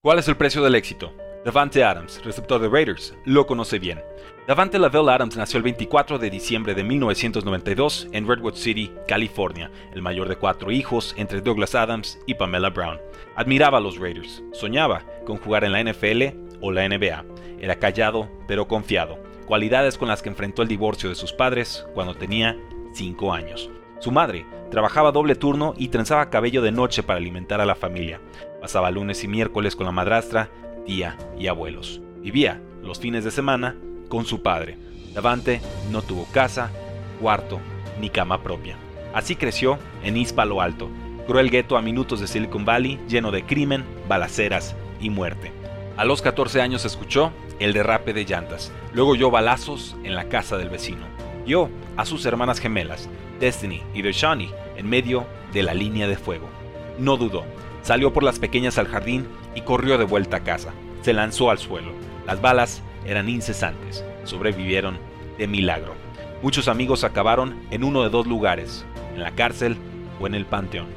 ¿Cuál es el precio del éxito? Davante Adams, receptor de Raiders, lo conoce bien. Davante Lavelle Adams nació el 24 de diciembre de 1992 en Redwood City, California, el mayor de cuatro hijos entre Douglas Adams y Pamela Brown. Admiraba a los Raiders, soñaba con jugar en la NFL o la NBA. Era callado pero confiado, cualidades con las que enfrentó el divorcio de sus padres cuando tenía 5 años. Su madre trabajaba doble turno y trenzaba cabello de noche para alimentar a la familia. Pasaba lunes y miércoles con la madrastra, tía y abuelos. Vivía los fines de semana con su padre. Davante no tuvo casa, cuarto ni cama propia. Así creció en East Palo Alto, cruel gueto a minutos de Silicon Valley lleno de crimen, balaceras y muerte. A los 14 años escuchó el derrape de llantas, luego oyó balazos en la casa del vecino. Vio a sus hermanas gemelas, Destiny y Deshani, en medio de la línea de fuego. No dudó, salió por las pequeñas al jardín y corrió de vuelta a casa. Se lanzó al suelo. Las balas eran incesantes. Sobrevivieron de milagro. Muchos amigos acabaron en uno de dos lugares, en la cárcel o en el panteón.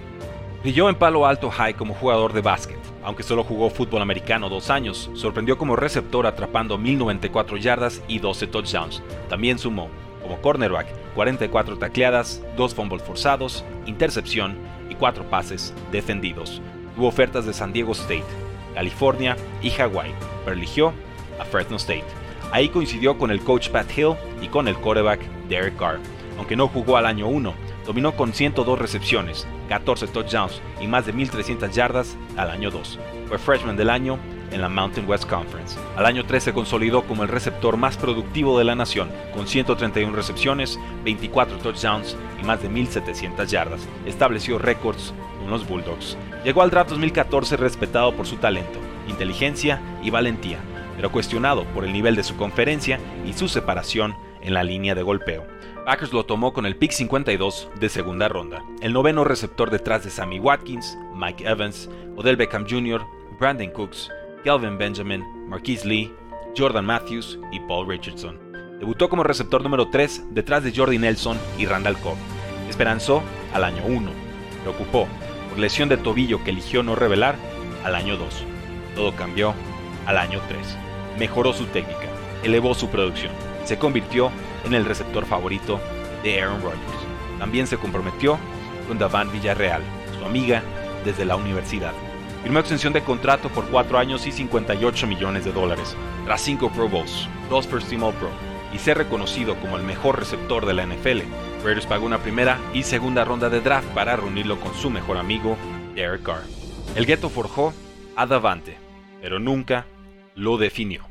Brilló en Palo Alto High como jugador de básquet. Aunque solo jugó fútbol americano dos años, sorprendió como receptor atrapando 1094 yardas y 12 touchdowns. También sumó, como cornerback, 44 tacleadas, 2 fumbles forzados, intercepción y 4 pases defendidos. Tuvo ofertas de San Diego State, California y Hawaii, pero eligió a Fresno State. Ahí coincidió con el coach Pat Hill y con el quarterback Derek Carr. Aunque no jugó al año 1, dominó con 102 recepciones, 14 touchdowns y más de 1.300 yardas al año 2. Fue freshman del año en la Mountain West Conference. Al año 3 se consolidó como el receptor más productivo de la nación, con 131 recepciones, 24 touchdowns y más de 1.700 yardas. Estableció récords con los Bulldogs. Llegó al draft 2014 respetado por su talento, inteligencia y valentía, pero cuestionado por el nivel de su conferencia y su separación en la línea de golpeo. Packers lo tomó con el pick 52 de segunda ronda, el noveno receptor detrás de Sammy Watkins, Mike Evans, Odell Beckham Jr., Brandon Cooks, Kelvin Benjamin, Marquise Lee, Jordan Matthews y Paul Richardson. Debutó como receptor número 3 detrás de Jordi Nelson y Randall Cobb. Esperanzó al año 1. Preocupó por lesión de tobillo que eligió no revelar al año 2. Todo cambió al año 3. Mejoró su técnica, elevó su producción, se convirtió en el receptor favorito de Aaron Rodgers. También se comprometió con Davan Villarreal, su amiga desde la universidad. Firmó extensión de contrato por 4 años y 58 millones de dólares, tras 5 Pro Bowls, 2 First Team All Pro, y ser reconocido como el mejor receptor de la NFL. Raiders pagó una primera y segunda ronda de draft para reunirlo con su mejor amigo, Derek Carr. El gueto forjó a Davante, pero nunca lo definió.